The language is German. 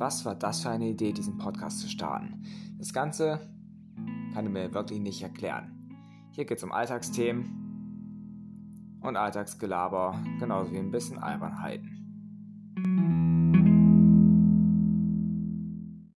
was war das für eine Idee, diesen Podcast zu starten? Das Ganze kann ich mir wirklich nicht erklären. Hier geht es um Alltagsthemen und Alltagsgelaber, genauso wie ein bisschen Albernheiten.